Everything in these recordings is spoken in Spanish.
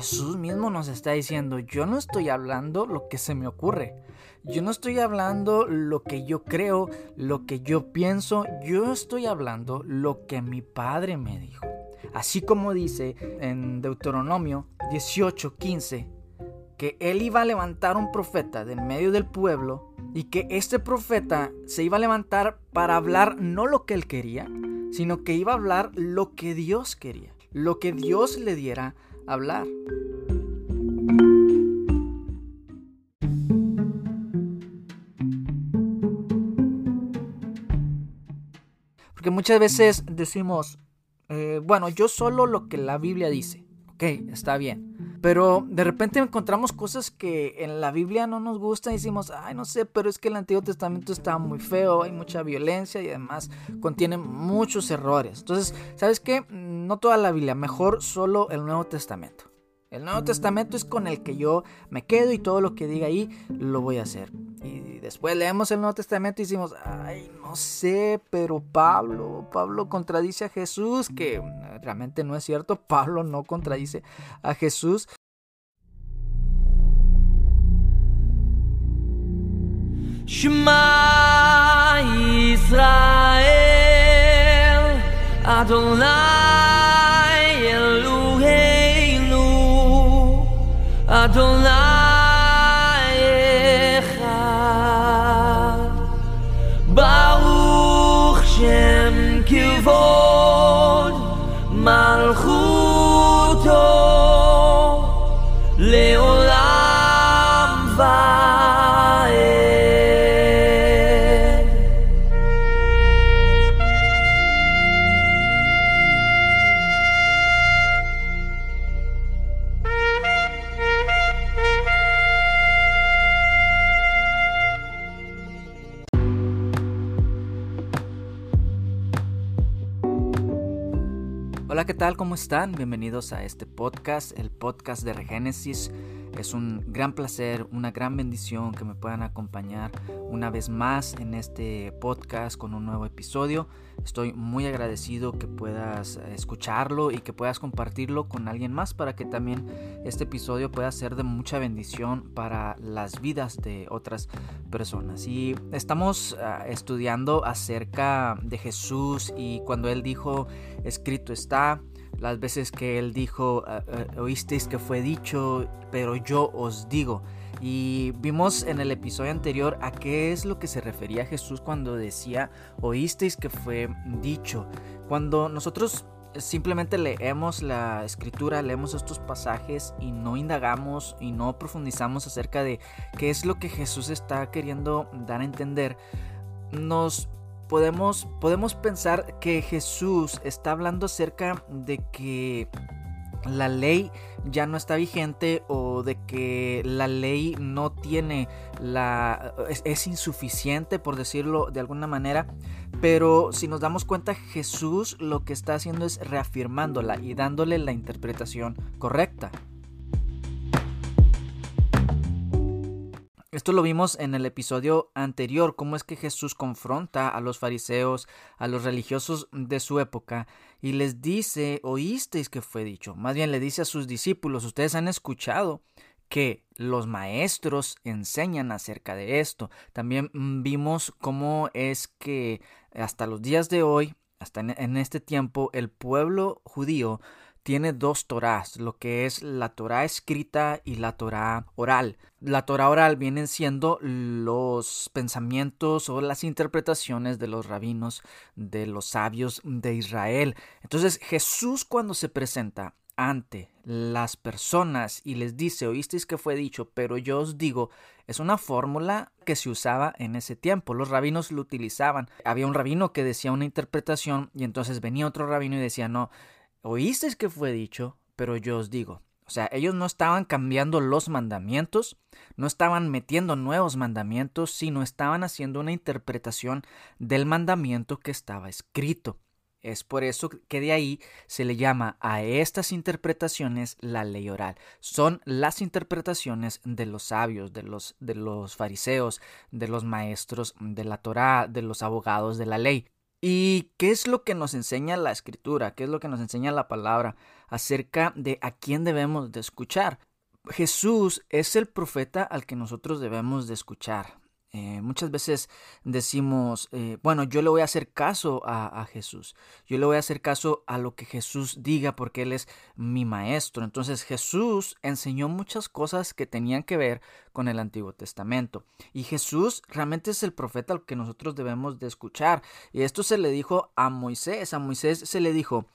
Jesús mismo nos está diciendo, yo no estoy hablando lo que se me ocurre. Yo no estoy hablando lo que yo creo, lo que yo pienso, yo estoy hablando lo que mi padre me dijo. Así como dice en Deuteronomio 18:15, que él iba a levantar un profeta del medio del pueblo y que este profeta se iba a levantar para hablar no lo que él quería, sino que iba a hablar lo que Dios quería, lo que Dios le diera hablar. Porque muchas veces decimos, eh, bueno, yo solo lo que la Biblia dice. Ok, está bien. Pero de repente encontramos cosas que en la Biblia no nos gustan y decimos, ay, no sé, pero es que el Antiguo Testamento está muy feo, hay mucha violencia y además contiene muchos errores. Entonces, ¿sabes qué? No toda la Biblia, mejor solo el Nuevo Testamento. El Nuevo Testamento es con el que yo me quedo y todo lo que diga ahí lo voy a hacer. Y después leemos el Nuevo Testamento y decimos, ay, no sé, pero Pablo, Pablo contradice a Jesús, que realmente no es cierto, Pablo no contradice a Jesús. Shema Israel Adonai Malchut. ¿Cómo están? Bienvenidos a este podcast, el podcast de Regénesis. Es un gran placer, una gran bendición que me puedan acompañar una vez más en este podcast con un nuevo episodio. Estoy muy agradecido que puedas escucharlo y que puedas compartirlo con alguien más para que también este episodio pueda ser de mucha bendición para las vidas de otras personas. Y estamos uh, estudiando acerca de Jesús y cuando él dijo, escrito está, las veces que él dijo, uh, uh, oísteis que fue dicho, pero yo os digo. Y vimos en el episodio anterior a qué es lo que se refería Jesús cuando decía, oísteis que fue dicho. Cuando nosotros simplemente leemos la escritura, leemos estos pasajes y no indagamos y no profundizamos acerca de qué es lo que Jesús está queriendo dar a entender, nos podemos, podemos pensar que Jesús está hablando acerca de que la ley ya no está vigente o de que la ley no tiene la es, es, insuficiente por decirlo de alguna manera. Pero si nos damos cuenta Jesús lo que está haciendo es reafirmándola y dándole la interpretación correcta Esto lo vimos en el episodio anterior, cómo es que Jesús confronta a los fariseos, a los religiosos de su época, y les dice, oísteis que fue dicho, más bien le dice a sus discípulos, ustedes han escuchado que los maestros enseñan acerca de esto. También vimos cómo es que hasta los días de hoy, hasta en este tiempo, el pueblo judío tiene dos Torás, lo que es la Torá escrita y la Torá oral. La Torá oral vienen siendo los pensamientos o las interpretaciones de los rabinos, de los sabios de Israel. Entonces Jesús cuando se presenta ante las personas y les dice, oísteis que fue dicho, pero yo os digo, es una fórmula que se usaba en ese tiempo. Los rabinos lo utilizaban. Había un rabino que decía una interpretación y entonces venía otro rabino y decía, no, oísteis que fue dicho, pero yo os digo. O sea, ellos no estaban cambiando los mandamientos, no estaban metiendo nuevos mandamientos, sino estaban haciendo una interpretación del mandamiento que estaba escrito. Es por eso que de ahí se le llama a estas interpretaciones la ley oral. Son las interpretaciones de los sabios, de los, de los fariseos, de los maestros de la Torá, de los abogados de la ley. ¿Y qué es lo que nos enseña la escritura? ¿Qué es lo que nos enseña la palabra acerca de a quién debemos de escuchar? Jesús es el profeta al que nosotros debemos de escuchar. Eh, muchas veces decimos, eh, bueno, yo le voy a hacer caso a, a, Jesús, yo le voy a hacer caso a lo que Jesús diga porque Él es mi maestro. Entonces Jesús enseñó muchas cosas que tenían que ver con el Antiguo Testamento. Y Jesús realmente es el profeta al que nosotros debemos de escuchar. Y esto se le dijo a Moisés, a Moisés se le dijo,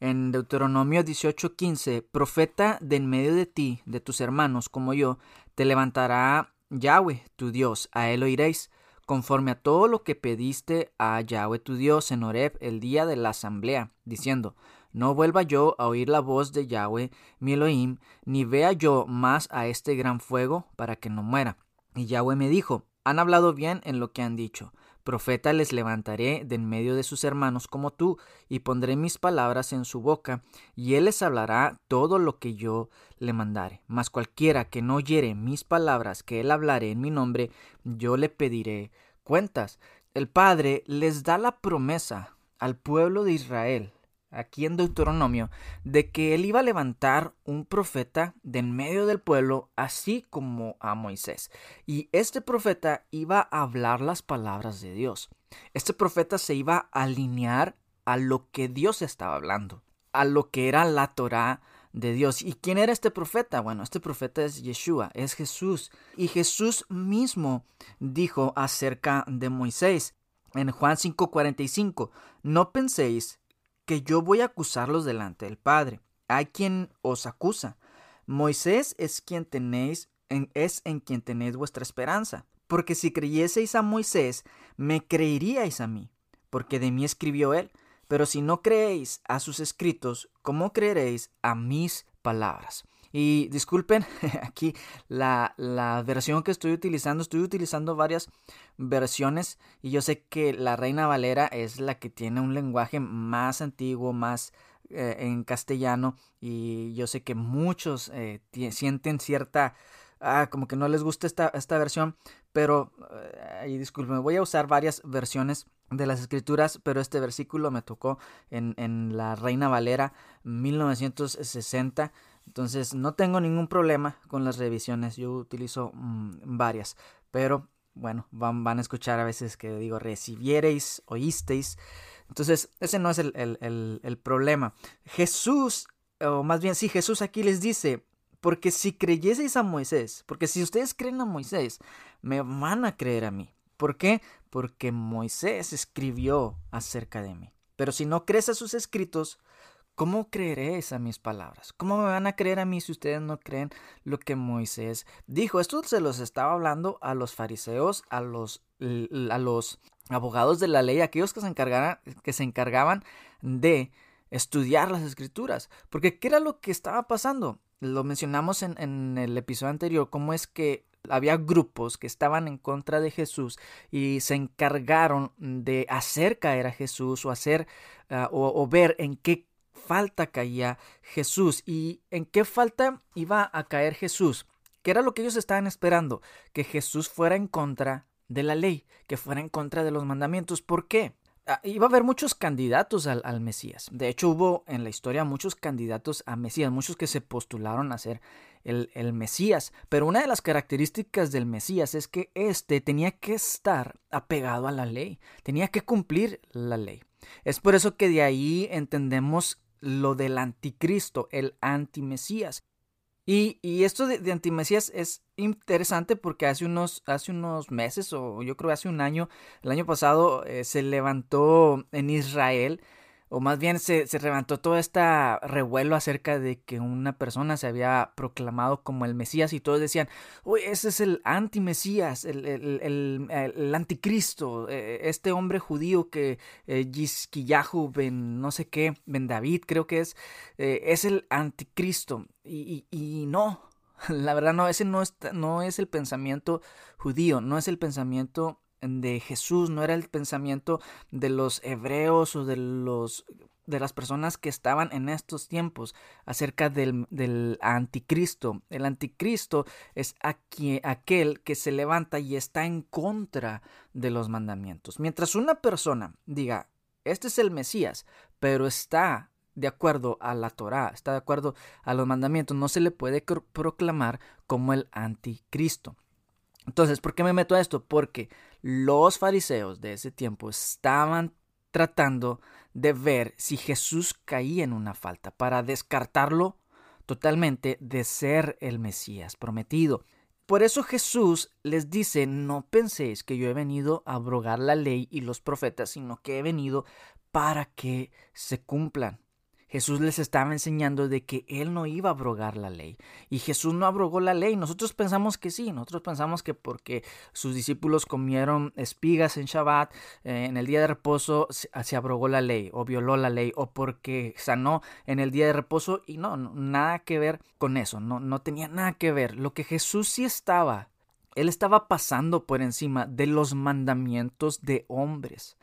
en Deuteronomio 18:15, profeta de en medio de ti, de tus hermanos como yo, te levantará Yahweh, tu Dios, a él oiréis, conforme a todo lo que pediste a Yahweh tu Dios en Horeb el día de la asamblea, diciendo, no vuelva yo a oír la voz de Yahweh, mi Elohim, ni vea yo más a este gran fuego para que no muera. Y Yahweh me dijo, han hablado bien en lo que han dicho, Profeta les levantaré de en medio de sus hermanos como tú, y pondré mis palabras en su boca, y él les hablará todo lo que yo le mandare. Mas cualquiera que no oyere mis palabras que él hablare en mi nombre, yo le pediré cuentas. El Padre les da la promesa al pueblo de Israel aquí en Deuteronomio, de que él iba a levantar un profeta de en medio del pueblo, así como a Moisés. Y este profeta iba a hablar las palabras de Dios. Este profeta se iba a alinear a lo que Dios estaba hablando, a lo que era la Torá de Dios. ¿Y quién era este profeta? Bueno, este profeta es Yeshua, es Jesús. Y Jesús mismo dijo acerca de Moisés en Juan 5:45, no penséis que yo voy a acusarlos delante del Padre. Hay quien os acusa. Moisés es quien tenéis, en, es en quien tenéis vuestra esperanza. Porque si creyeseis a Moisés, me creeríais a mí, porque de mí escribió él. Pero si no creéis a sus escritos, ¿cómo creeréis a mis palabras? Y disculpen aquí la, la, versión que estoy utilizando. Estoy utilizando varias versiones y yo sé que la Reina Valera es la que tiene un lenguaje más antiguo, más eh, en castellano y yo sé que muchos eh, sienten cierta... Ah, como que no les gusta esta, esta versión, pero, eh, disculpen, voy a usar varias versiones de las escrituras, pero este versículo me tocó en, en la Reina Valera 1960 entonces no tengo ningún problema con las revisiones, yo utilizo mm, varias, pero bueno, van, van, a escuchar a veces que digo recibiereis, oísteis. Entonces ese no es el, el, el problema. Jesús, o más bien sí, Jesús aquí les dice, porque si creyeseis a Moisés, porque si ustedes creen a Moisés, me van a creer a mí. ¿Por qué? Porque Moisés escribió acerca de mí. Pero si no crees a sus escritos, ¿Cómo creeréis a mis palabras? ¿Cómo me van a creer a mí si ustedes no creen lo que Moisés dijo? Esto se los estaba hablando a los fariseos, a los, a los abogados de la ley, aquellos que se, encargaban de estudiar las escrituras. Porque ¿qué era lo que estaba pasando? Lo mencionamos en, el episodio anterior, cómo es que había grupos que estaban en contra de Jesús y se encargaron de hacer caer a Jesús o hacer o, o ver en qué falta caía Jesús. ¿Y en qué falta iba a caer Jesús? ¿Qué era lo que ellos estaban esperando? Que Jesús fuera en contra de la ley, que fuera en contra de los mandamientos. ¿Por qué? Ah, iba a haber muchos candidatos al, al, Mesías. De hecho, hubo en la historia muchos candidatos a Mesías, muchos que se postularon a ser el, el, Mesías. Pero una de las características del Mesías es que éste tenía que estar apegado a la ley, tenía que cumplir la ley. Es por eso que de ahí entendemos lo del anticristo, el antimesías. Y, y esto de, de, antimesías es interesante porque hace unos, hace unos meses, o yo creo hace un año, el año pasado, eh, se levantó en Israel o más bien se, se levantó todo este revuelo acerca de que una persona se había proclamado como el Mesías y todos decían, uy, ese es el anti-Mesías, el, el, el, el, anticristo, e, este hombre judío que eh, ben no sé qué, Ben David creo que es, eh, es el anticristo. Y, y, y no, la verdad no, ese no es, no es el pensamiento judío, no es el pensamiento de Jesús, no era el pensamiento de los hebreos o de los de las personas que estaban en estos tiempos acerca del, del anticristo. El anticristo es aquel que se levanta y está en contra de los mandamientos. Mientras una persona diga, este es el Mesías, pero está de acuerdo a la Torá, está de acuerdo a los mandamientos, no se le puede proclamar como el anticristo. Entonces, ¿por qué me meto a esto? Porque los fariseos de ese tiempo estaban tratando de ver si Jesús caía en una falta para descartarlo totalmente de ser el Mesías prometido. Por eso Jesús les dice, no penséis que yo he venido a abrogar la ley y los profetas, sino que he venido para que se cumplan. Jesús les estaba enseñando de que Él no iba a abrogar la ley. Y Jesús no abrogó la ley. Nosotros pensamos que sí. Nosotros pensamos que porque sus discípulos comieron espigas en Shabbat, eh, en el día de reposo, se, abrogó la ley o violó la ley. O porque sanó en el día de reposo. Y no, nada que ver con eso. No, no tenía nada que ver. Lo que Jesús sí estaba, Él estaba pasando por encima de los mandamientos de hombres.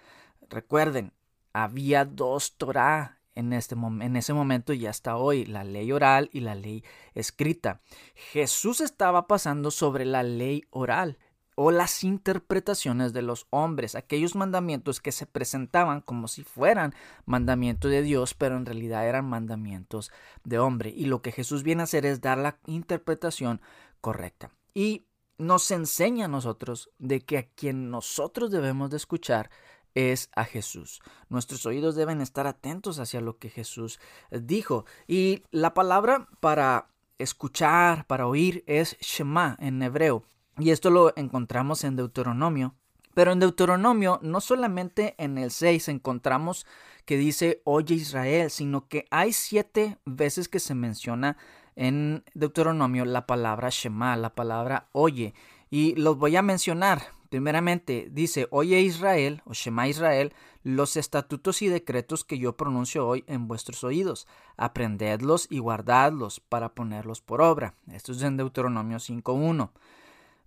Recuerden, había dos Torah en, este en ese momento y hasta hoy, la ley oral y la ley escrita. Jesús estaba pasando sobre la ley oral o las interpretaciones de los hombres, aquellos mandamientos que se presentaban como si fueran mandamientos de Dios, pero en realidad eran mandamientos de hombre. Y lo que Jesús viene a hacer es dar la interpretación correcta. Y nos enseña a nosotros de que a quien nosotros debemos de escuchar es a Jesús. Nuestros oídos deben estar atentos hacia lo que Jesús dijo. Y la palabra para escuchar, para oír, es Shema en hebreo. Y esto lo encontramos en Deuteronomio. Pero en Deuteronomio no solamente en el 6 encontramos que dice oye Israel, sino que hay siete veces que se menciona en Deuteronomio la palabra Shema, la palabra oye. Y los voy a mencionar Primeramente, dice, oye Israel, o Shema Israel, los estatutos y decretos que yo pronuncio hoy en vuestros oídos. Aprendedlos y guardadlos para ponerlos por obra. Esto es en Deuteronomio 5.1.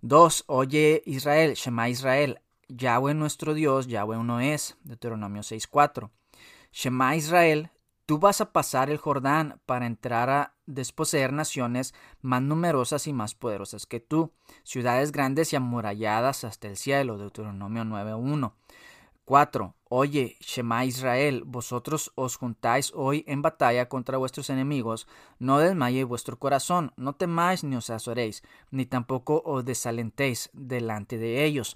2. Oye Israel, Shema Israel, Yahweh nuestro Dios, Yahweh uno es. Deuteronomio 6.4. Shema Israel, Tú vas a pasar el Jordán para entrar a desposeer naciones más numerosas y más poderosas que tú, ciudades grandes y amuralladas hasta el cielo. Deuteronomio 9.1. 4. Oye, Shema Israel, vosotros os juntáis hoy en batalla contra vuestros enemigos, no desmaye vuestro corazón, no temáis ni os azoréis, ni tampoco os desalentéis delante de ellos.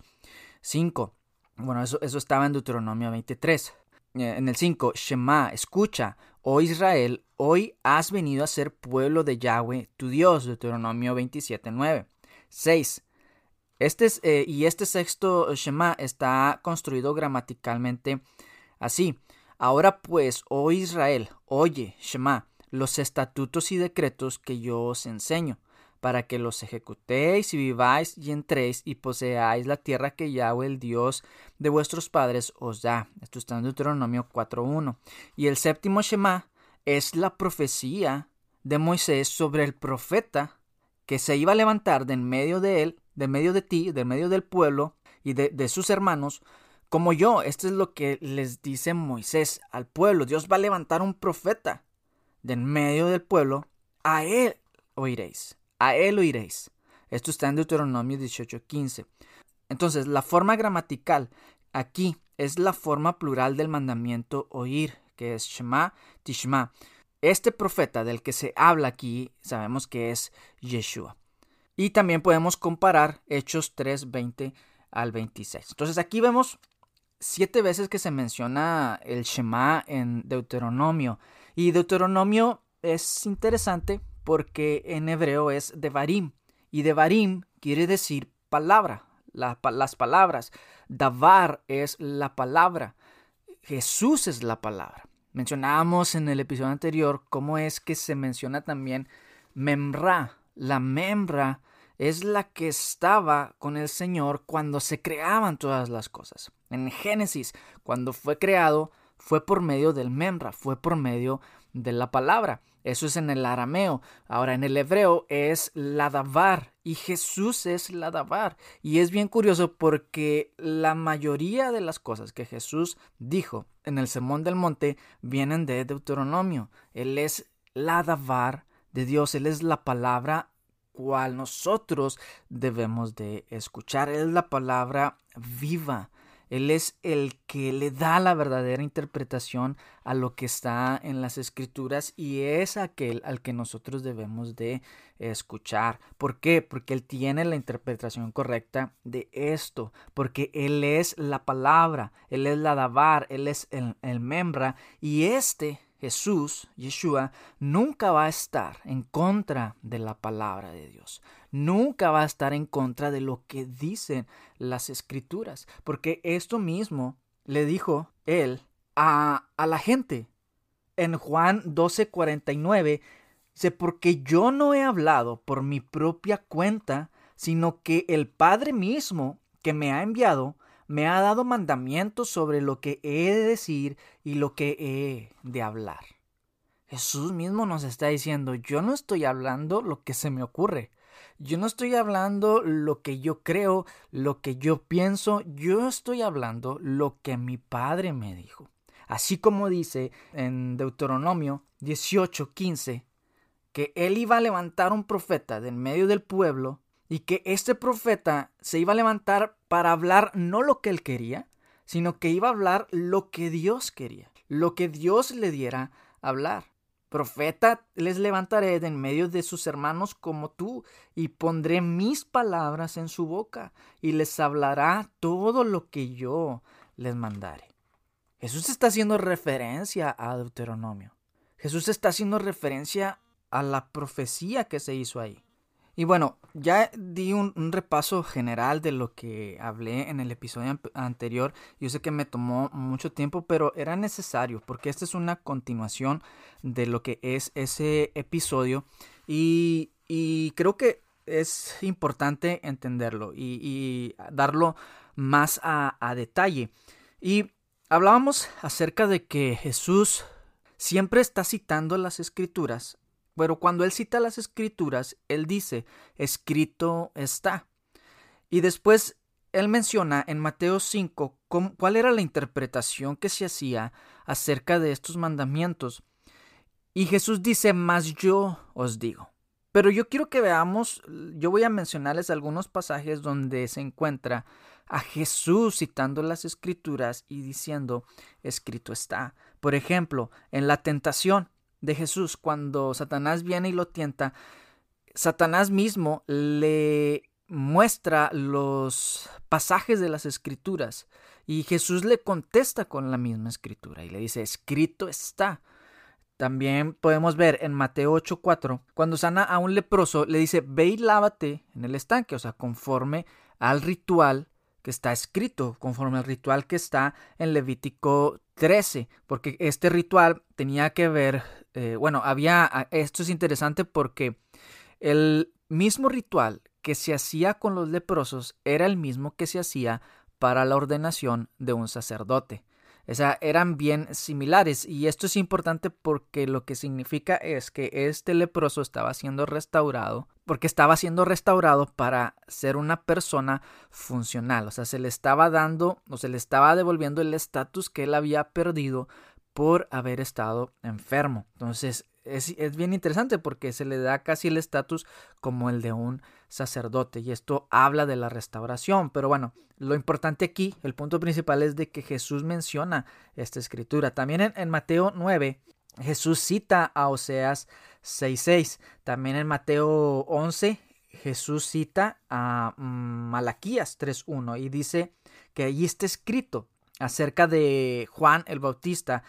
5. Bueno, eso, eso estaba en Deuteronomio 23. Eh, en el 5, Shema, escucha, oh Israel, hoy has venido a ser pueblo de Yahweh, tu Dios, Deuteronomio 27, 9. 6. Este es, eh, y este sexto Shema está construido gramaticalmente así. Ahora pues, oh Israel, oye, Shema, los estatutos y decretos que yo os enseño para que los ejecutéis y viváis y entréis y poseáis la tierra que Yahweh, el Dios de vuestros padres, os da. Esto está en Deuteronomio 4.1. Y el séptimo Shema es la profecía de Moisés sobre el profeta que se iba a levantar de en medio de él, de medio de ti, de medio del pueblo y de, de sus hermanos, como yo. Esto es lo que les dice Moisés al pueblo. Dios va a levantar un profeta de en medio del pueblo. A él oiréis a él oiréis. Esto está en Deuteronomio 18:15. Entonces, la forma gramatical aquí es la forma plural del mandamiento oír, que es Shema Tishma. Este profeta del que se habla aquí sabemos que es Yeshua. Y también podemos comparar Hechos 3:20 al 26. Entonces aquí vemos siete veces que se menciona el Shema en Deuteronomio. Y Deuteronomio es interesante porque en hebreo es devarim y devarim quiere decir palabra, las palabras. Davar es la palabra. Jesús es la palabra. Mencionábamos en el episodio anterior cómo es que se menciona también memra. La memra es la que estaba con el Señor cuando se creaban todas las cosas. En Génesis, cuando fue creado, fue por medio del memra, fue por medio de la palabra. Eso es en el arameo. Ahora en el hebreo es ladavar y Jesús es ladavar. Y es bien curioso porque la mayoría de las cosas que Jesús dijo en el Sermón del Monte vienen de Deuteronomio. Él es ladavar de Dios, Él es la palabra cual nosotros debemos de escuchar. Él es la palabra viva. Él es el que le da la verdadera interpretación a lo que está en las escrituras y es aquel al que nosotros debemos de escuchar. ¿Por qué? Porque Él tiene la interpretación correcta de esto, porque Él es la palabra, Él es la dabar, Él es el, el membra y este Jesús, Yeshua, nunca va a estar en contra de la palabra de Dios. Nunca va a estar en contra de lo que dicen las escrituras. Porque esto mismo le dijo él a, a la gente. En Juan 12:49 dice, porque yo no he hablado por mi propia cuenta, sino que el Padre mismo que me ha enviado me ha dado mandamientos sobre lo que he de decir y lo que he de hablar. Jesús mismo nos está diciendo, yo no estoy hablando lo que se me ocurre, yo no estoy hablando lo que yo creo, lo que yo pienso, yo estoy hablando lo que mi Padre me dijo. Así como dice en Deuteronomio 18:15, que él iba a levantar un profeta del medio del pueblo y que este profeta se iba a levantar para hablar no lo que él quería, sino que iba a hablar lo que Dios quería, lo que Dios le diera hablar. Profeta les levantaré de en medio de sus hermanos como tú, y pondré mis palabras en su boca, y les hablará todo lo que yo les mandare. Jesús está haciendo referencia a Deuteronomio. Jesús está haciendo referencia a la profecía que se hizo ahí. Y bueno, ya di un, repaso general de lo que hablé en el episodio anterior. Yo sé que me tomó mucho tiempo, pero era necesario porque esta es una continuación de lo que es ese episodio. Y, creo que es importante entenderlo y, darlo más a, a detalle. Y hablábamos acerca de que Jesús siempre está citando las escrituras pero cuando él cita las escrituras, él dice, escrito está. Y después él menciona en Mateo 5 cuál era la interpretación que se hacía acerca de estos mandamientos. Y Jesús dice, más yo os digo. Pero yo quiero que veamos, yo voy a mencionarles algunos pasajes donde se encuentra a Jesús citando las escrituras y diciendo, escrito está. Por ejemplo, en la tentación, de Jesús cuando Satanás viene y lo tienta, Satanás mismo le muestra los pasajes de las escrituras y Jesús le contesta con la misma escritura y le dice, escrito está. También podemos ver en Mateo 8:4, cuando sana a un leproso, le dice, ve y lávate en el estanque, o sea, conforme al ritual que está escrito, conforme al ritual que está en Levítico 13, porque este ritual tenía que ver eh, bueno, había, ah, esto es interesante porque el mismo ritual que se hacía con los leprosos era el mismo que se hacía para la ordenación de un sacerdote. O sea, eran bien similares y esto es importante porque lo que significa es que este leproso estaba siendo restaurado, porque estaba siendo restaurado para ser una persona funcional, o sea, se le estaba dando o se le estaba devolviendo el estatus que él había perdido por haber estado enfermo. Entonces es, bien interesante porque se le da casi el estatus como el de un sacerdote y esto habla de la restauración. Pero bueno, lo importante aquí, el punto principal es de que Jesús menciona esta escritura. También en, en Mateo 9, Jesús cita a Oseas 6.6. También en Mateo 11, Jesús cita a Malaquías 3.1 y dice que allí está escrito acerca de Juan el Bautista,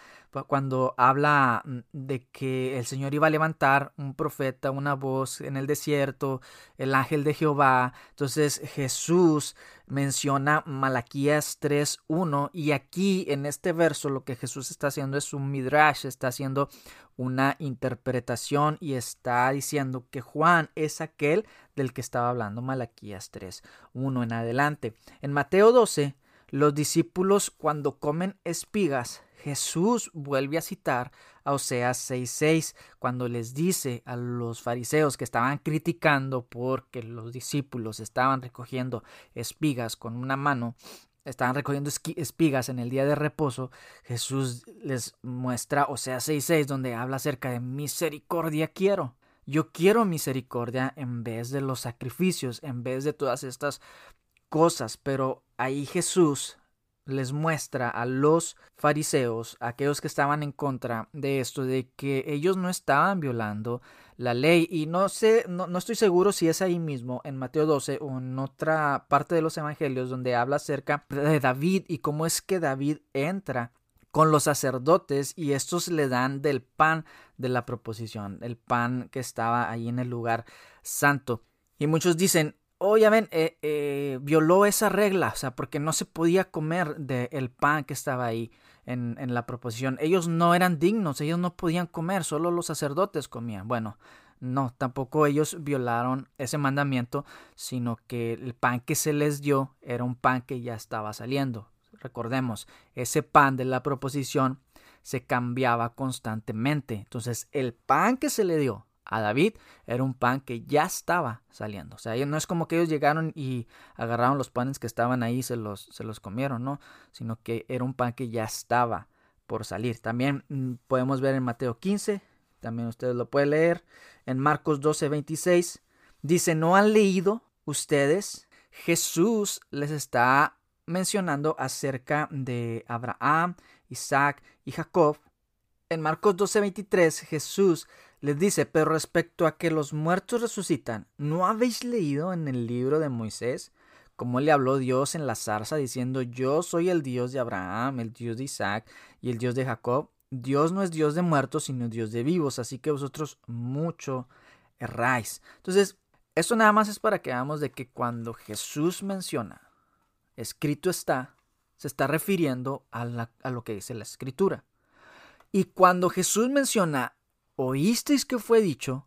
cuando habla mm, de que el Señor iba a levantar un profeta, una voz en el desierto, el ángel de Jehová. Entonces Jesús menciona Malaquías 3.1 y aquí en este verso lo que Jesús está haciendo es un midrash, está haciendo una interpretación y está diciendo que Juan es aquel del que estaba hablando Malaquías 3.1 en adelante. En Mateo 12 los discípulos cuando comen espigas, Jesús vuelve a citar a Oseas 6:6 cuando les dice a los fariseos que estaban criticando porque los discípulos estaban recogiendo espigas con una mano, estaban recogiendo espigas en el día de reposo, Jesús les muestra Oseas 6:6 donde habla acerca de misericordia quiero. Yo quiero misericordia en vez de los sacrificios, en vez de todas estas cosas, pero ahí Jesús les muestra a los fariseos, aquellos que estaban en contra de esto, de que ellos no estaban violando la ley. Y no sé, no, no, estoy seguro si es ahí mismo, en Mateo 12 o en otra parte de los evangelios, donde habla acerca de David y cómo es que David entra con los sacerdotes y estos le dan del pan de la proposición, el pan que estaba ahí en el lugar santo. Y muchos dicen, ven, eh, eh, violó esa regla, o sea, porque no se podía comer del pan que estaba ahí en, en la proposición. Ellos no eran dignos, ellos no podían comer, solo los sacerdotes comían. Bueno, no, tampoco ellos violaron ese mandamiento, sino que el pan que se les dio era un pan que ya estaba saliendo. Recordemos, ese pan de la proposición se cambiaba constantemente. Entonces, el pan que se le dio a David era un pan que ya estaba saliendo. O sea, no es como que ellos llegaron y agarraron los panes que estaban ahí y se los, se los comieron, ¿no? Sino que era un pan que ya estaba por salir. También mm, podemos ver en Mateo 15, también ustedes lo pueden leer, en Marcos 12, 26, dice, ¿no han leído ustedes? Jesús les está mencionando acerca de Abraham, Isaac y Jacob. En Marcos 12:23 Jesús les dice, pero respecto a que los muertos resucitan, ¿no habéis leído en el libro de Moisés cómo le habló Dios en la zarza diciendo, yo soy el Dios de Abraham, el Dios de Isaac y el Dios de Jacob? Dios no es Dios de muertos, sino Dios de vivos, así que vosotros mucho erráis. Entonces, esto nada más es para que veamos de que cuando Jesús menciona escrito está, se está refiriendo a, lo que dice la escritura. Y cuando Jesús menciona, oísteis que fue dicho,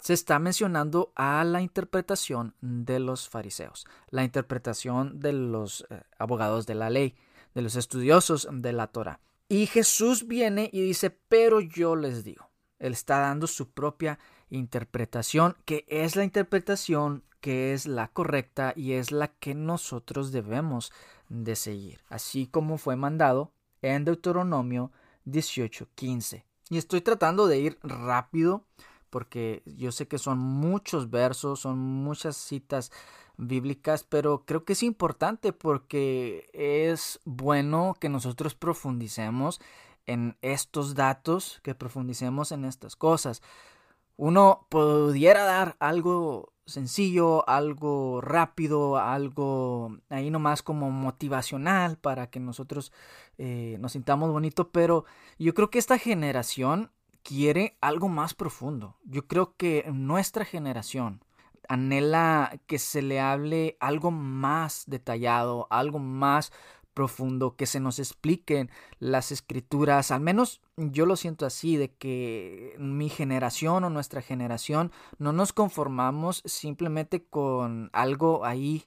se está mencionando a la interpretación de los fariseos, la interpretación de los eh, abogados de la ley, de los estudiosos de la Torah. Y Jesús viene y dice, pero yo les digo, él está dando su propia interpretación, que es la interpretación que es la correcta y es la que nosotros debemos de seguir, así como fue mandado en Deuteronomio 18:15. Y estoy tratando de ir rápido porque yo sé que son muchos versos, son muchas citas bíblicas, pero creo que es importante porque es bueno que nosotros profundicemos en estos datos, que profundicemos en estas cosas. Uno pudiera dar algo sencillo, algo rápido, algo ahí nomás como motivacional para que nosotros eh, nos sintamos bonito, pero yo creo que esta generación quiere algo más profundo. Yo creo que nuestra generación anhela que se le hable algo más detallado, algo más profundo, que se nos expliquen las escrituras, al menos yo lo siento así, de que mi generación o nuestra generación no nos conformamos simplemente con algo ahí,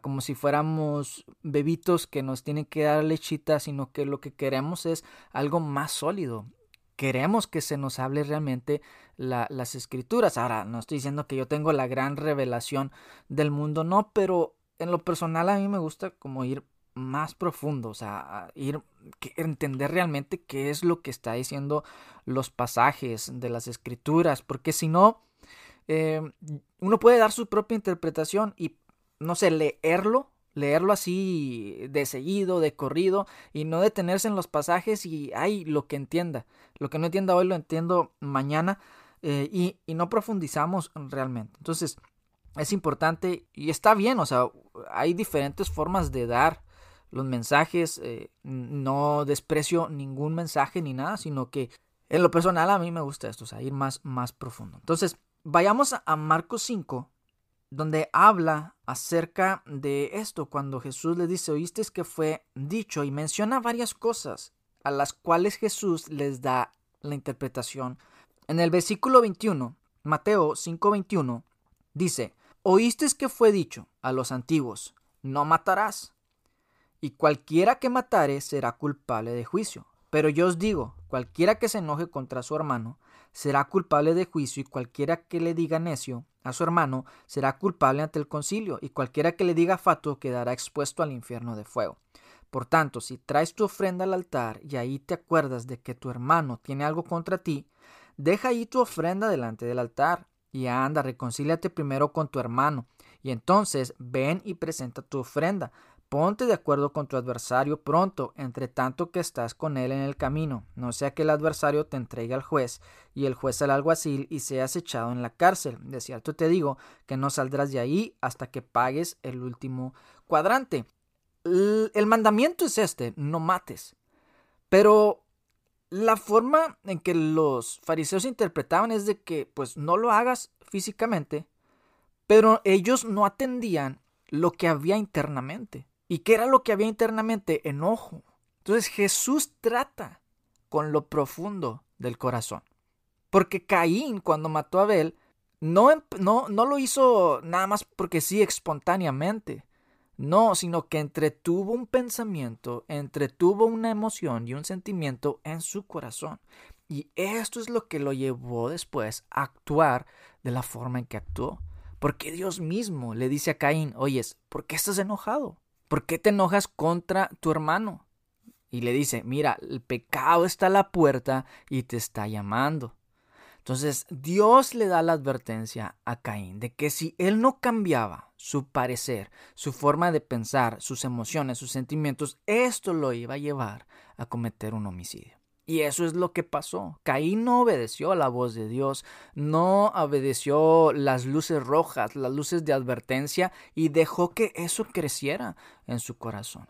como si fuéramos bebitos que nos tienen que dar lechita, sino que lo que queremos es algo más sólido. Queremos que se nos hable realmente las escrituras. Ahora, no estoy diciendo que yo tengo la gran revelación del mundo, no, pero en lo personal a mí me gusta como ir más profundo, o sea, ir entender realmente qué es lo que está diciendo los pasajes de las escrituras, porque si no, eh, uno puede dar su propia interpretación y, no sé, leerlo, leerlo así de seguido, de corrido, y no detenerse en los pasajes y, ay, lo que entienda, lo que no entienda hoy lo entiendo mañana, eh, y no profundizamos realmente. Entonces, es importante y está bien, o sea, hay diferentes formas de dar los mensajes, eh, no desprecio ningún mensaje ni nada, sino que en lo personal a mí me gusta esto, o sea, ir más, más profundo. Entonces, vayamos a Marcos 5, donde habla acerca de esto, cuando Jesús le dice, oíste que fue dicho, y menciona varias cosas a las cuales Jesús les da la interpretación. En el versículo 21, Mateo 5:21, dice, oíste que fue dicho a los antiguos, no matarás y cualquiera que matare será culpable de juicio. Pero yo os digo, cualquiera que se enoje contra su hermano será culpable de juicio, y cualquiera que le diga necio a su hermano será culpable ante el concilio, y cualquiera que le diga fatuo quedará expuesto al infierno de fuego. Por tanto, si traes tu ofrenda al altar y ahí te acuerdas de que tu hermano tiene algo contra ti, deja ahí tu ofrenda delante del altar, y anda, reconcíliate primero con tu hermano, y entonces ven y presenta tu ofrenda Ponte de acuerdo con tu adversario pronto, entre tanto que estás con él en el camino, no sea que el adversario te entregue al juez y el juez al alguacil y seas echado en la cárcel. De cierto te digo que no saldrás de ahí hasta que pagues el último cuadrante. El mandamiento es este, no mates. Pero la forma en que los fariseos interpretaban es de que pues no lo hagas físicamente, pero ellos no atendían lo que había internamente. ¿Y qué era lo que había internamente? Enojo. Entonces Jesús trata con lo profundo del corazón. Porque Caín, cuando mató a Abel, no, no, no lo hizo nada más porque sí, espontáneamente. No, sino que entretuvo un pensamiento, entretuvo una emoción y un sentimiento en su corazón. Y esto es lo que lo llevó después a actuar de la forma en que actuó. Porque Dios mismo le dice a Caín, oyes, ¿por qué estás enojado? ¿Por qué te enojas contra tu hermano? Y le dice, mira, el pecado está a la puerta y te está llamando. Entonces Dios le da la advertencia a Caín de que si él no cambiaba su parecer, su forma de pensar, sus emociones, sus sentimientos, esto lo iba a llevar a cometer un homicidio. Y eso es lo que pasó. Caín no obedeció a la voz de Dios, no obedeció las luces rojas, las luces de advertencia y dejó que eso creciera en su corazón.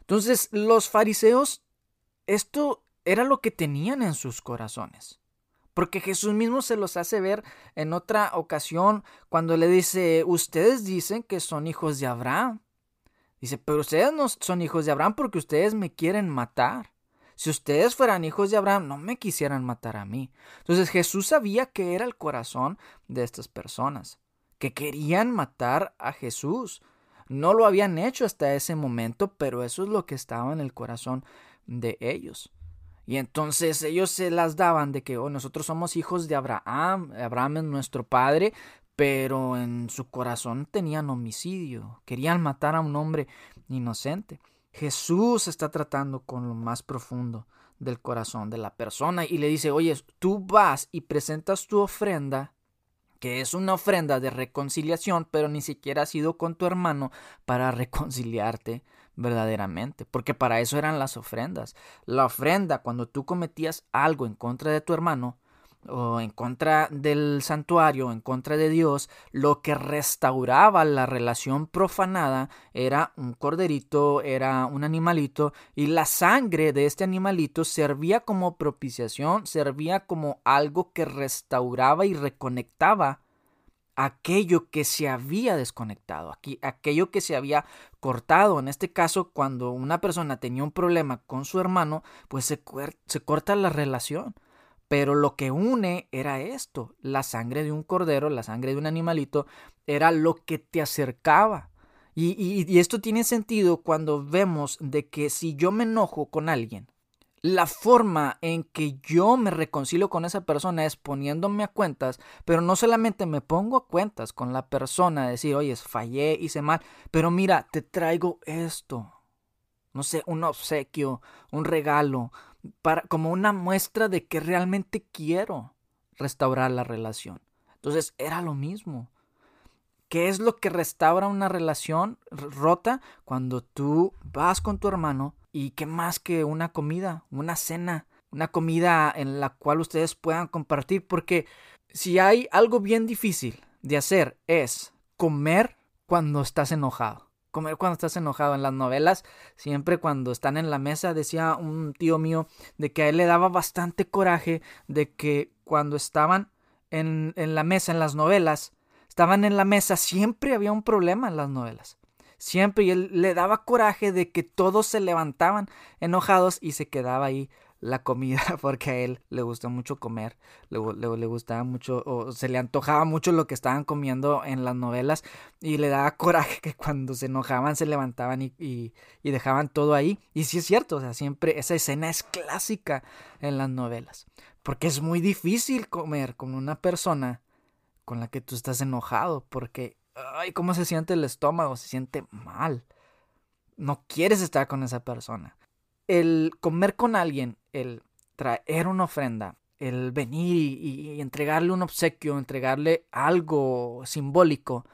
Entonces los fariseos, esto era lo que tenían en sus corazones. Porque Jesús mismo se los hace ver en otra ocasión cuando le dice, ustedes dicen que son hijos de Abraham. Dice, pero ustedes no son hijos de Abraham porque ustedes me quieren matar. Si ustedes fueran hijos de Abraham, no me quisieran matar a mí. Entonces Jesús sabía que era el corazón de estas personas, que querían matar a Jesús. No lo habían hecho hasta ese momento, pero eso es lo que estaba en el corazón de ellos. Y entonces ellos se las daban de que oh, nosotros somos hijos de Abraham, Abraham es nuestro padre, pero en su corazón tenían homicidio, querían matar a un hombre inocente. Jesús está tratando con lo más profundo del corazón de la persona y le dice, oye, tú vas y presentas tu ofrenda, que es una ofrenda de reconciliación, pero ni siquiera has ido con tu hermano para reconciliarte verdaderamente, porque para eso eran las ofrendas. La ofrenda, cuando tú cometías algo en contra de tu hermano, o en contra del santuario, en contra de Dios, lo que restauraba la relación profanada era un corderito, era un animalito, y la sangre de este animalito servía como propiciación, servía como algo que restauraba y reconectaba aquello que se había desconectado, aquí, aquello que se había cortado. En este caso, cuando una persona tenía un problema con su hermano, pues se, se corta la relación. Pero lo que une era esto, la sangre de un cordero, la sangre de un animalito, era lo que te acercaba. Y, y, y esto tiene sentido cuando vemos de que si yo me enojo con alguien, la forma en que yo me reconcilio con esa persona es poniéndome a cuentas, pero no solamente me pongo a cuentas con la persona, decir, oye, fallé, hice mal, pero mira, te traigo esto, no sé, un obsequio, un regalo, para, como una muestra de que realmente quiero restaurar la relación. Entonces era lo mismo. ¿Qué es lo que restaura una relación rota? Cuando tú vas con tu hermano, y qué más que una comida, una cena, una comida en la cual ustedes puedan compartir, porque si hay algo bien difícil de hacer es comer cuando estás enojado. Comer cuando estás enojado. En las novelas, siempre cuando están en la mesa, decía un tío mío de que a él le daba bastante coraje de que cuando estaban en, en la mesa, en las novelas, estaban en la mesa, siempre había un problema en las novelas. Siempre y él le daba coraje de que todos se levantaban enojados y se quedaba ahí la comida porque a él le gustó mucho comer, le, le, gustaba mucho o se le antojaba mucho lo que estaban comiendo en las novelas y le daba coraje que cuando se enojaban se levantaban y, y, y dejaban todo ahí. Y sí es cierto, o sea, siempre esa escena es clásica en las novelas porque es muy difícil comer con una persona con la que tú estás enojado porque ay, cómo se siente el estómago, se siente mal. No quieres estar con esa persona. El comer con alguien, el traer una ofrenda, el venir y, entregarle un obsequio, entregarle algo simbólico,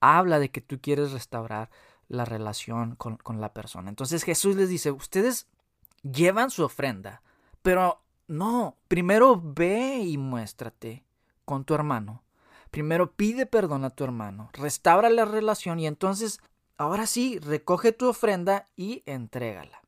habla de que tú quieres restaurar la relación con, con la persona. Entonces Jesús les dice, ustedes llevan su ofrenda, pero no, primero ve y muéstrate con tu hermano. Primero pide perdón a tu hermano, restaura la relación y entonces, ahora sí, recoge tu ofrenda y entrégala.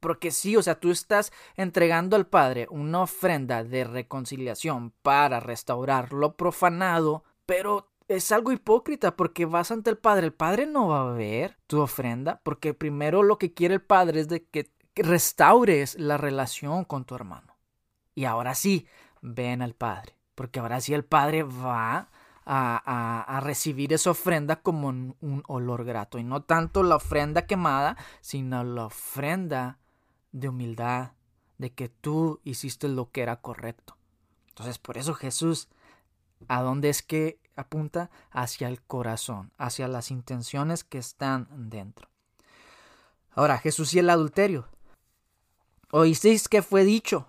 Porque sí, o sea, tú estás entregando al Padre una ofrenda de reconciliación para restaurar lo profanado, pero es algo hipócrita porque vas ante el Padre. El Padre no va a ver tu ofrenda porque primero lo que quiere el Padre es de que restaures la relación con tu hermano. Y ahora sí, ven al Padre, porque ahora sí el Padre va a, recibir esa ofrenda como un, un olor grato. Y no tanto la ofrenda quemada, sino la ofrenda de humildad, de que tú hiciste lo que era correcto. Entonces, por eso Jesús, ¿a dónde es que apunta? Hacia el corazón, hacia las intenciones que están dentro. Ahora, Jesús y el adulterio. Oísteis que fue dicho,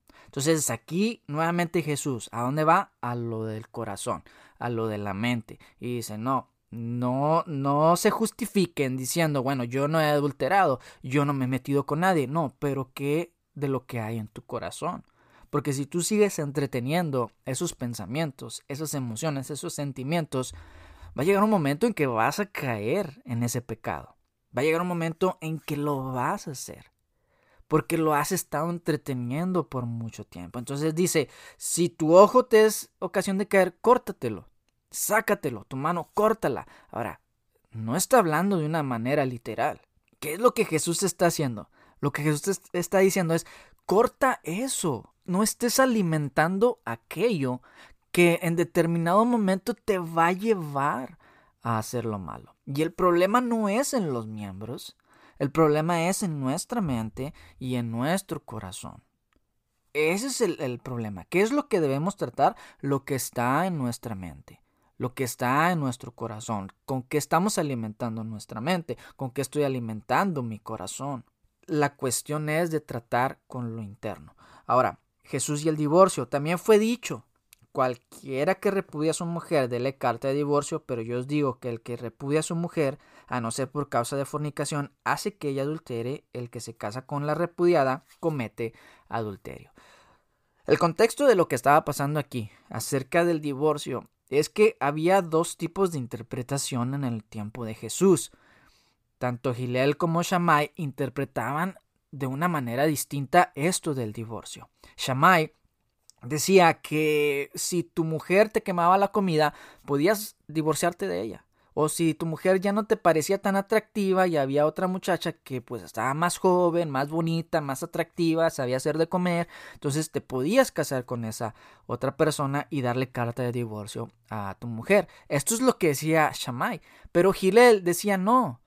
Entonces aquí nuevamente Jesús, ¿a dónde va? A lo del corazón, a lo de la mente. Y dice, no, no, no se justifiquen diciendo, bueno, yo no he adulterado, yo no me he metido con nadie. No, pero ¿qué de lo que hay en tu corazón? Porque si tú sigues entreteniendo esos pensamientos, esas emociones, esos sentimientos, va a llegar un momento en que vas a caer en ese pecado. Va a llegar un momento en que lo vas a hacer porque lo has estado entreteniendo por mucho tiempo. Entonces dice, si tu ojo te es ocasión de caer, córtatelo, sácatelo, tu mano, córtala. Ahora, no está hablando de una manera literal. ¿Qué es lo que Jesús está haciendo? Lo que Jesús está diciendo es, corta eso, no estés alimentando aquello que en determinado momento te va a llevar a hacer lo malo. Y el problema no es en los miembros, el problema es en nuestra mente y en nuestro corazón. Ese es el, problema. ¿Qué es lo que debemos tratar? Lo que está en nuestra mente, lo que está en nuestro corazón, con qué estamos alimentando nuestra mente, con qué estoy alimentando mi corazón. La cuestión es de tratar con lo interno. Ahora, Jesús y el divorcio también fue dicho. Cualquiera que repudia a su mujer, dele carta de divorcio, pero yo os digo que el que repudia a su mujer, a no ser por causa de fornicación, hace que ella adultere, el que se casa con la repudiada comete adulterio. El contexto de lo que estaba pasando aquí acerca del divorcio es que había dos tipos de interpretación en el tiempo de Jesús. Tanto Gilel como Shammai interpretaban de una manera distinta esto del divorcio. Shammai decía que si tu mujer te quemaba la comida, podías divorciarte de ella. O si tu mujer ya no te parecía tan atractiva y había otra muchacha que pues estaba más joven, más bonita, más atractiva, sabía hacer de comer, entonces te podías casar con esa otra persona y darle carta de divorcio a tu mujer. Esto es lo que decía Shammai. Pero Gilel decía no,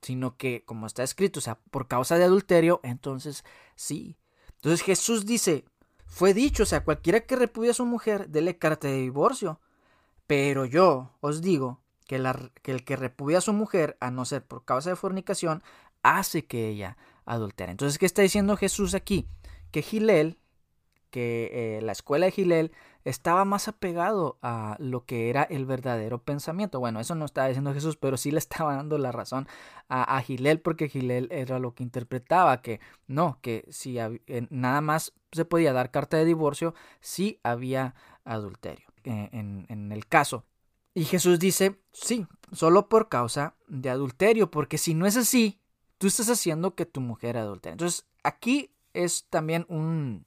sino que como está escrito, o sea, por causa de adulterio, entonces sí. Entonces Jesús dice, fue dicho, o sea, cualquiera que repudie a su mujer, dele carta de divorcio. Pero yo os digo que, el que repudia a su mujer, a no ser por causa de fornicación, hace que ella adultere. Entonces, ¿qué está diciendo Jesús aquí? Que Gilel, que eh, la escuela de Gilel estaba más apegado a lo que era el verdadero pensamiento. Bueno, eso no estaba diciendo Jesús, pero sí le estaba dando la razón a, a Gilel porque Gilel era lo que interpretaba, que no, que si nada más se podía dar carta de divorcio si había adulterio. Eh, en, en el caso y Jesús dice, sí, solo por causa de adulterio, porque si no es así, tú estás haciendo que tu mujer adultere. Entonces, aquí es también un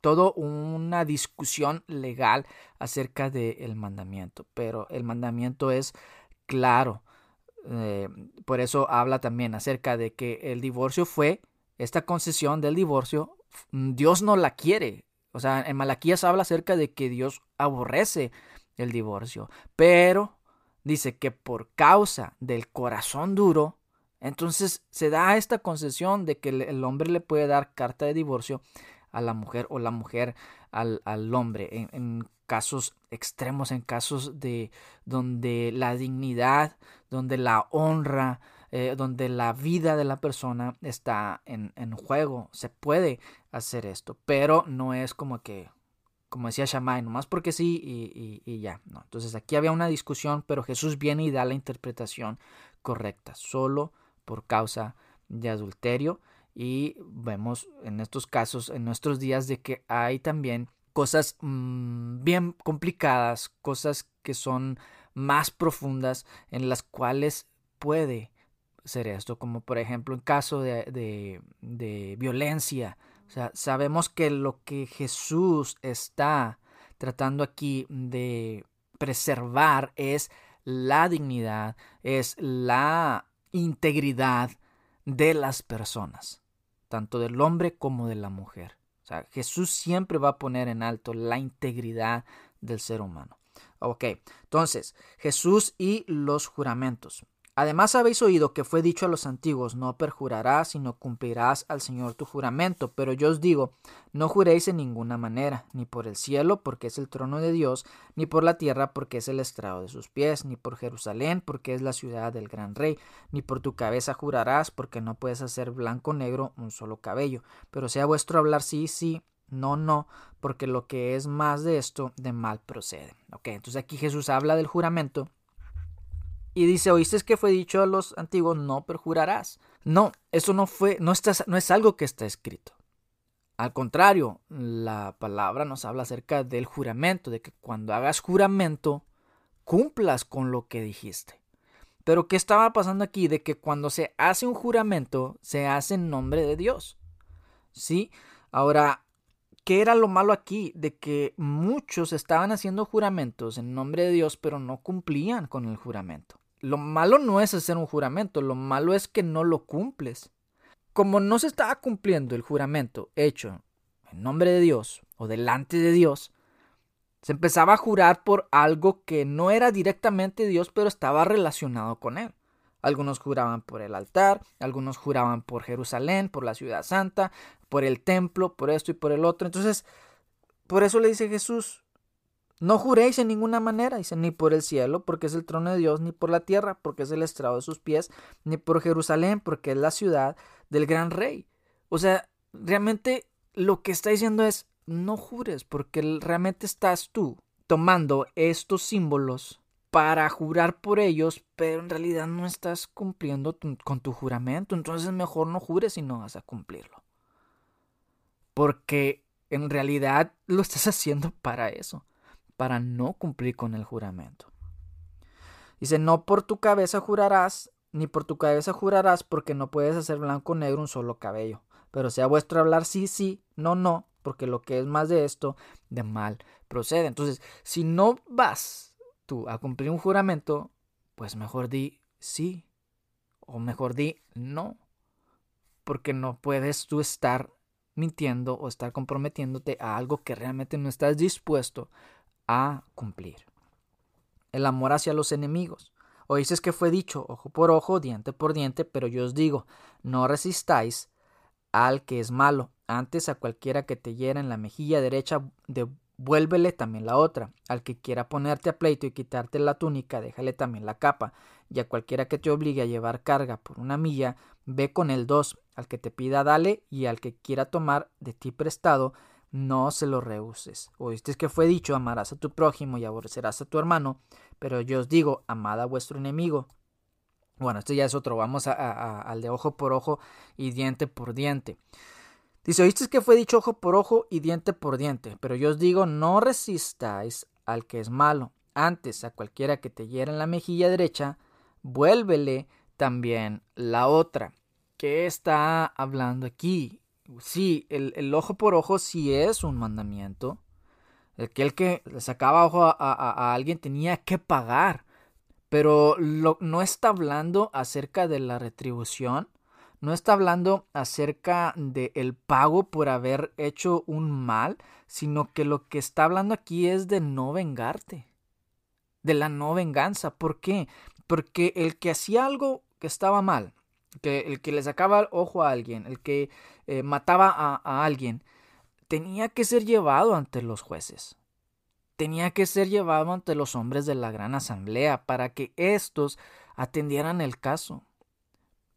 todo una discusión legal acerca del mandamiento, pero el mandamiento es claro. Eh, por eso habla también acerca de que el divorcio fue, esta concesión del divorcio, Dios no la quiere. O sea, en Malaquías habla acerca de que Dios aborrece el divorcio. Pero dice que por causa del corazón duro, Entonces se da esta concesión de que el hombre le puede dar carta de divorcio a la mujer o la mujer al, al hombre en, en, casos extremos, en casos de donde la dignidad, donde la honra, eh, donde la vida de la persona está en, en, juego. Se puede hacer esto, pero no es como que, como decía Shammai, nomás porque sí y, y, ya. Entonces aquí había una discusión, pero Jesús viene y da la interpretación correcta, solo por causa de adulterio. Y vemos en estos casos, en nuestros días, de que hay también cosas mmm, bien complicadas, cosas que son más profundas en las cuales puede ser esto, como por ejemplo en caso de, de, de violencia. O sea, sabemos que lo que Jesús está tratando aquí de preservar es la dignidad, es la integridad de las personas, tanto del hombre como de la mujer. O sea, Jesús siempre va a poner en alto la integridad del ser humano. Ok, entonces, Jesús y los juramentos. Además habéis oído que fue dicho a los antiguos, no perjurarás, sino cumplirás al Señor tu juramento. Pero yo os digo, no juréis en ninguna manera, ni por el cielo, porque es el trono de Dios, ni por la tierra, porque es el estrado de sus pies, ni por Jerusalén, porque es la ciudad del gran rey, ni por tu cabeza jurarás, porque no puedes hacer blanco negro un solo cabello. Pero sea vuestro hablar sí, sí, no, no, porque lo que es más de esto, de mal procede. Ok, entonces aquí Jesús habla del juramento y dice, oíste que fue dicho a los antiguos, no perjurarás. No, eso no fue, no, está, no es algo que está escrito. Al contrario, la palabra nos habla acerca del juramento, de que cuando hagas juramento, cumplas con lo que dijiste. Pero ¿qué estaba pasando aquí? De que cuando se hace un juramento, se hace en nombre de Dios. ¿Sí? Ahora, ¿qué era lo malo aquí? De que muchos estaban haciendo juramentos en nombre de Dios, pero no cumplían con el juramento. Lo malo no es hacer un juramento, lo malo es que no lo cumples. Como no se estaba cumpliendo el juramento hecho en nombre de Dios o delante de Dios, se empezaba a jurar por algo que no era directamente Dios, pero estaba relacionado con él. Algunos juraban por el altar, algunos juraban por Jerusalén, por la ciudad santa, por el templo, por esto y por el otro. Entonces, por eso le dice Jesús, no juréis en ninguna manera, dice, ni por el cielo, porque es el trono de Dios, ni por la tierra, porque es el estrado de sus pies, ni por Jerusalén, porque es la ciudad del gran rey. O sea, realmente lo que está diciendo es, no jures, porque realmente estás tú tomando estos símbolos para jurar por ellos, pero en realidad no estás cumpliendo con tu juramento. Entonces mejor no jures si no vas a cumplirlo. Porque en realidad lo estás haciendo para eso para no cumplir con el juramento. Dice, no por tu cabeza jurarás, ni por tu cabeza jurarás, porque no puedes hacer blanco o negro un solo cabello. Pero sea vuestro hablar sí, sí, no, no, porque lo que es más de esto, de mal procede. Entonces, si no vas tú a cumplir un juramento, pues mejor di sí, o mejor di no, porque no puedes tú estar mintiendo o estar comprometiéndote a algo que realmente no estás dispuesto a cumplir. El amor hacia los enemigos. Oísteis que fue dicho ojo por ojo, diente por diente, pero yo os digo, no resistáis al que es malo. Antes a cualquiera que te hiera en la mejilla derecha, devuélvele también la otra. Al que quiera ponerte a pleito y quitarte la túnica, déjale también la capa. Y a cualquiera que te obligue a llevar carga por una milla, ve con el dos. Al que te pida, dale, y al que quiera tomar de ti prestado, no se lo rehuses. Oíste que fue dicho, amarás a tu prójimo y aborrecerás a tu hermano, pero yo os digo, amad a vuestro enemigo. Bueno, esto ya es otro, vamos al de ojo por ojo y diente por diente. Dice, oíste que fue dicho ojo por ojo y diente por diente, pero yo os digo, no resistáis al que es malo. Antes, a cualquiera que te hiera en la mejilla derecha, vuélvele también la otra. ¿Qué está hablando aquí? Sí, el, ojo por ojo sí es un mandamiento. Aquel que sacaba ojo a, alguien tenía que pagar. Pero no está hablando acerca de la retribución. No está hablando acerca del el pago por haber hecho un mal, sino que lo que está hablando aquí es de no vengarte, de la no venganza. ¿Por qué? Porque el que hacía algo que estaba mal, que el que le sacaba el ojo a alguien, el que eh, mataba a, alguien, tenía que ser llevado ante los jueces. Tenía que ser llevado ante los hombres de la gran asamblea para que éstos atendieran el caso.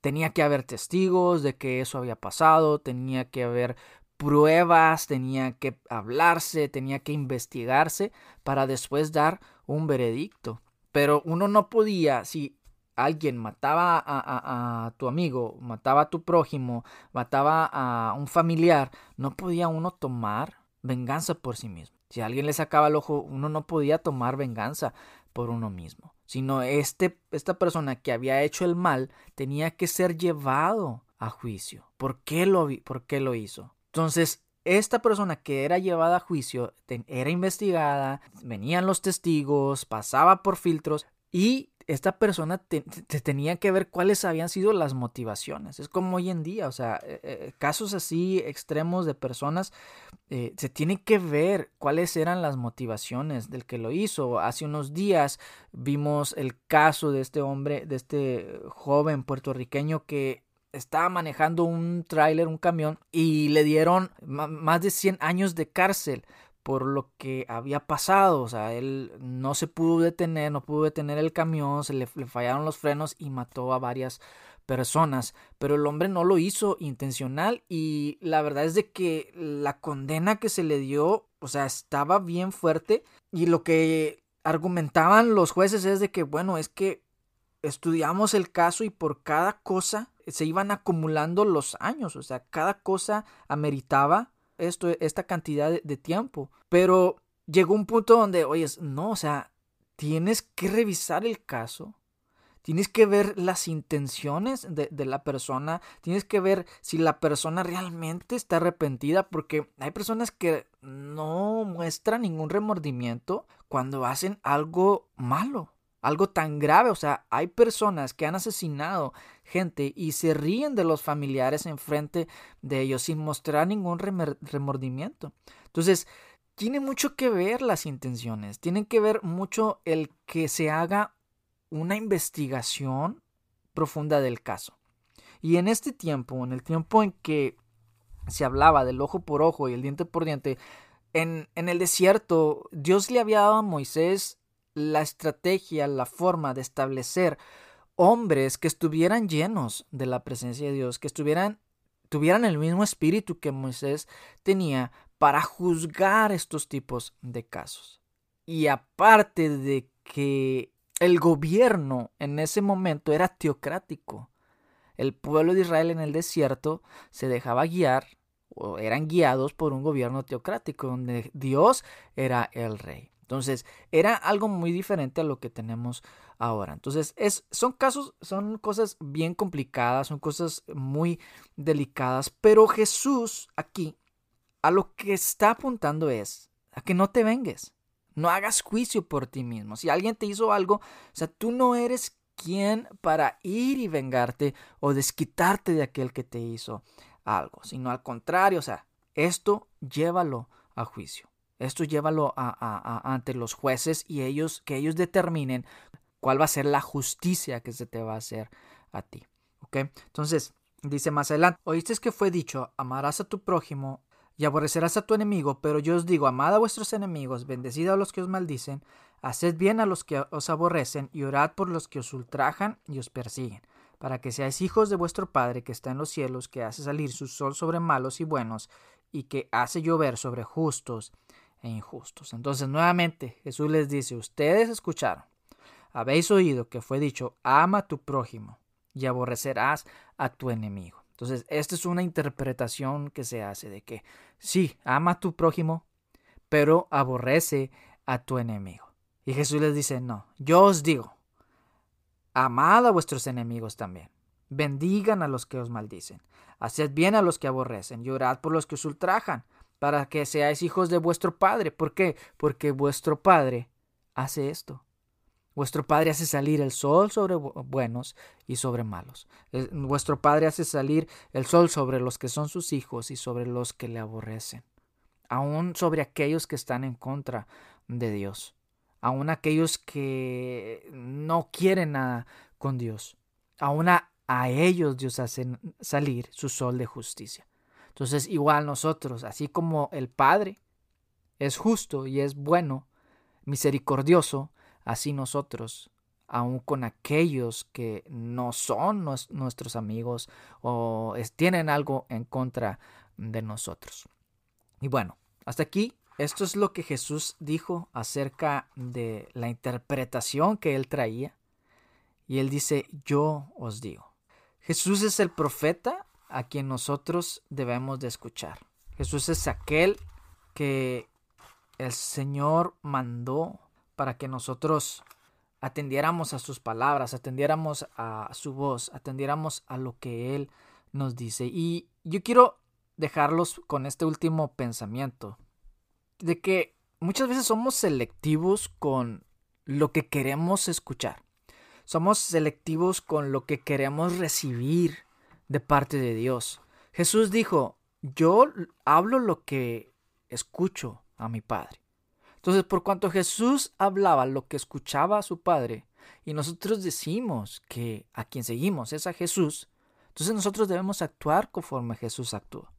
Tenía que haber testigos de que eso había pasado, tenía que haber pruebas, tenía que hablarse, tenía que investigarse para después dar un veredicto. Pero uno no podía, si alguien mataba a, tu amigo, mataba a tu prójimo, mataba a un familiar, no podía uno tomar venganza por sí mismo. Si alguien le sacaba el ojo, uno no podía tomar venganza por uno mismo, sino este, esta persona que había hecho el mal tenía que ser llevado a juicio. ¿Por qué lo, por qué lo hizo? Entonces, esta persona que era llevada a juicio era investigada, venían los testigos, pasaba por filtros y esta persona te, tenía que ver cuáles habían sido las motivaciones. Es como hoy en día, o sea, eh, eh, casos así extremos de personas, eh, se tiene que ver cuáles eran las motivaciones del que lo hizo. Hace unos días vimos el caso de este hombre, de este joven puertorriqueño que estaba manejando un tráiler, un camión, y le dieron más de 100 años de cárcel por lo que había pasado. O sea, él no se pudo detener, no pudo detener el camión, se le, fallaron los frenos y mató a varias personas. Pero el hombre no lo hizo intencional y la verdad es de que la condena que se le dio, o sea, estaba bien fuerte y lo que argumentaban los jueces es de que, bueno, es que estudiamos el caso y por cada cosa se iban acumulando los años, o sea, cada cosa ameritaba esto, esta cantidad de, tiempo. Pero llegó un punto donde, oye, no, o sea, tienes que revisar el caso. Tienes que ver las intenciones de, de, la persona. Tienes que ver si la persona realmente está arrepentida. Porque hay personas que no muestran ningún remordimiento cuando hacen algo malo algo tan grave. O sea, hay personas que han asesinado gente y se ríen de los familiares enfrente de ellos sin mostrar ningún remordimiento. Entonces, tiene mucho que ver las intenciones, tiene que ver mucho el que se haga una investigación profunda del caso. Y en este tiempo, en el tiempo en que se hablaba del ojo por ojo y el diente por diente, en, en el desierto, Dios le había dado a Moisés la estrategia, la forma de establecer hombres que estuvieran llenos de la presencia de Dios, que estuvieran tuvieran el mismo espíritu que Moisés tenía para juzgar estos tipos de casos. Y aparte de que el gobierno en ese momento era teocrático, el pueblo de Israel en el desierto se dejaba guiar o eran guiados por un gobierno teocrático donde Dios era el rey. Entonces, era algo muy diferente a lo que tenemos ahora. Entonces, es, son casos, son cosas bien complicadas, son cosas muy delicadas, pero Jesús aquí a lo que está apuntando es a que no te vengues, no hagas juicio por ti mismo. Si alguien te hizo algo, o sea, tú no eres quien para ir y vengarte o desquitarte de aquel que te hizo algo, sino al contrario, o sea, esto llévalo a juicio. Esto llévalo a, ante los jueces y ellos que ellos determinen cuál va a ser la justicia que se te va a hacer a ti. Entonces, dice más adelante, oíste que fue dicho, amarás a tu prójimo y aborrecerás a tu enemigo, pero yo os digo, amad a vuestros enemigos, bendecid a los que os maldicen, haced bien a los que os aborrecen y orad por los que os ultrajan y os persiguen, para que seáis hijos de vuestro Padre que está en los cielos, que hace salir su sol sobre malos y buenos, y que hace llover sobre justos e injustos. Entonces nuevamente Jesús les dice, ustedes escucharon, habéis oído que fue dicho, ama a tu prójimo y aborrecerás a tu enemigo. Entonces, esta es una interpretación que se hace de que sí, ama a tu prójimo, pero aborrece a tu enemigo. Y Jesús les dice, no, yo os digo, amad a vuestros enemigos también. Bendigan a los que os maldicen. Haced bien a los que aborrecen. Llorad por los que os ultrajan para que seáis hijos de vuestro Padre. ¿Por qué? Porque vuestro Padre hace esto. Vuestro Padre hace salir el sol sobre buenos y sobre malos. Vuestro Padre hace salir el sol sobre los que son sus hijos y sobre los que le aborrecen. Aún sobre aquellos que están en contra de Dios. Aún aquellos que no quieren nada con Dios. Aún a a ellos Dios hace salir su sol de justicia. Entonces, igual nosotros, así como el Padre es justo y es bueno, misericordioso, así nosotros, aun con aquellos que no son nuestros amigos o tienen algo en contra de nosotros. Y bueno, hasta aquí, esto es lo que Jesús dijo acerca de la interpretación que él traía. Y él dice, yo os digo. Jesús es el profeta a quien nosotros debemos de escuchar. Jesús es aquel que el Señor mandó para que nosotros atendiéramos a sus palabras, atendiéramos a su voz, atendiéramos a lo que Él nos dice. Y yo quiero dejarlos con este último pensamiento, de que muchas veces somos selectivos con lo que queremos escuchar. Somos selectivos con lo que queremos recibir de parte de Dios. Jesús dijo, yo hablo lo que escucho a mi Padre. Entonces, por cuanto Jesús hablaba lo que escuchaba a su Padre, y nosotros decimos que a quien seguimos es a Jesús, entonces nosotros debemos actuar conforme Jesús actúa.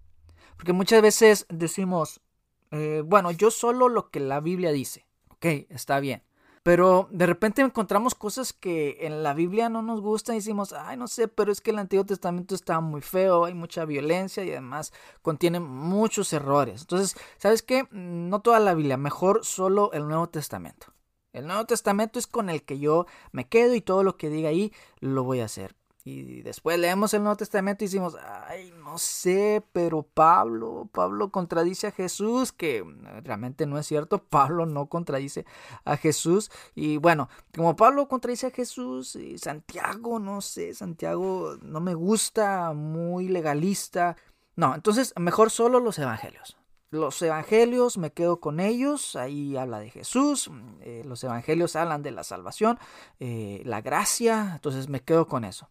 Porque muchas veces decimos, eh, bueno, yo solo lo que la Biblia dice. Ok, está bien. Pero de repente encontramos cosas que en la Biblia no nos gustan y decimos, ay, no sé, pero es que el Antiguo Testamento está muy feo, hay mucha violencia y además contiene muchos errores. Entonces, ¿sabes qué? No toda la Biblia, mejor solo el Nuevo Testamento. El Nuevo Testamento es con el que yo me quedo y todo lo que diga ahí lo voy a hacer. Y después leemos el Nuevo Testamento y decimos, ay, no sé, pero Pablo, Pablo contradice a Jesús, que realmente no es cierto, Pablo no contradice a Jesús. Y bueno, como Pablo contradice a Jesús, y Santiago, no sé, Santiago no me gusta, muy legalista. No, entonces mejor solo los evangelios. Los evangelios, me quedo con ellos, ahí habla de Jesús, eh, los evangelios hablan de la salvación, eh, la gracia, entonces me quedo con eso.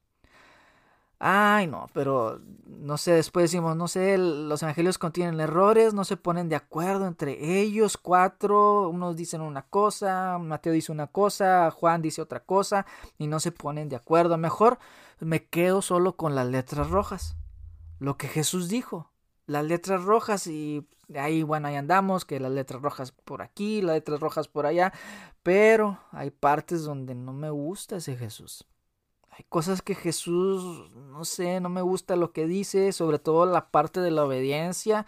Ay, no, pero no sé, después decimos, no sé, los evangelios contienen errores, no se ponen de acuerdo entre ellos, cuatro, unos dicen una cosa, Mateo dice una cosa, Juan dice otra cosa, y no se ponen de acuerdo. Mejor me quedo solo con las letras rojas, lo que Jesús dijo, las letras rojas, y ahí, bueno, ahí andamos, que las letras rojas por aquí, las letras rojas por allá, pero hay partes donde no me gusta ese Jesús hay cosas que Jesús, no sé, no me gusta lo que dice, sobre todo la parte de la obediencia.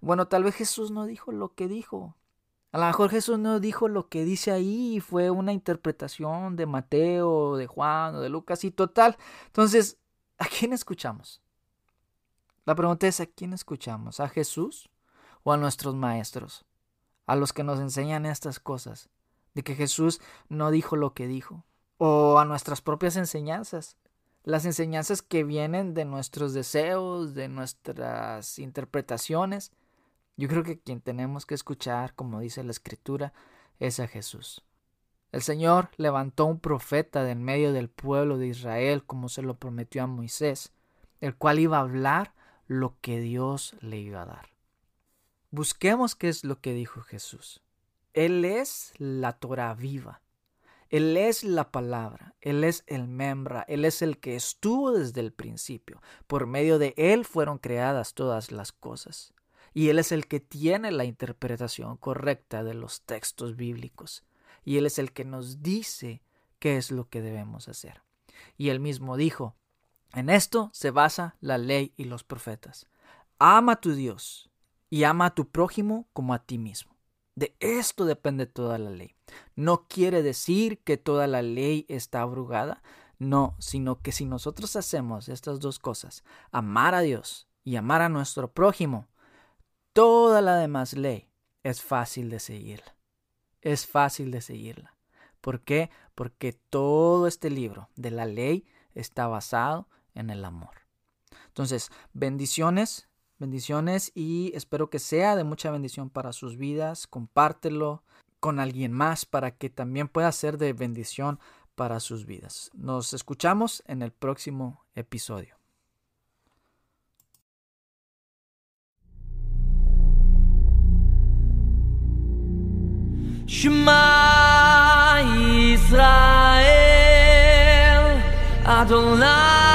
Bueno, tal vez Jesús no dijo lo que dijo. A lo mejor Jesús no dijo lo que dice ahí, fue una interpretación de Mateo, de Juan o de Lucas y total. Entonces, ¿a quién escuchamos? La pregunta es, ¿a quién escuchamos? ¿A Jesús o a nuestros maestros? A los que nos enseñan estas cosas, de que Jesús no dijo lo que dijo o a nuestras propias enseñanzas. Las enseñanzas que vienen de nuestros deseos, de nuestras interpretaciones. Yo creo que quien tenemos que escuchar, como dice la escritura, es a Jesús. El Señor levantó un profeta de en medio del pueblo de Israel, como se lo prometió a Moisés, el cual iba a hablar lo que Dios le iba a dar. Busquemos qué es lo que dijo Jesús. Él es la Torah viva. Él es la palabra, Él es el membra, Él es el que estuvo desde el principio. Por medio de Él fueron creadas todas las cosas. Y Él es el que tiene la interpretación correcta de los textos bíblicos. Y Él es el que nos dice qué es lo que debemos hacer. Y Él mismo dijo, en esto se basa la ley y los profetas. Ama a tu Dios y ama a tu prójimo como a ti mismo. De esto depende toda la ley. No quiere decir que toda la ley está abrugada, no, sino que si nosotros hacemos estas dos cosas, amar a Dios y amar a nuestro prójimo, toda la demás ley es fácil de seguirla. Es fácil de seguirla. ¿Por qué? Porque todo este libro de la ley está basado en el amor. Entonces, bendiciones Bendiciones y espero que sea de mucha bendición para sus vidas. Compártelo con alguien más para que también pueda ser de bendición para sus vidas. Nos escuchamos en el próximo episodio. Israel Adonai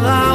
nada.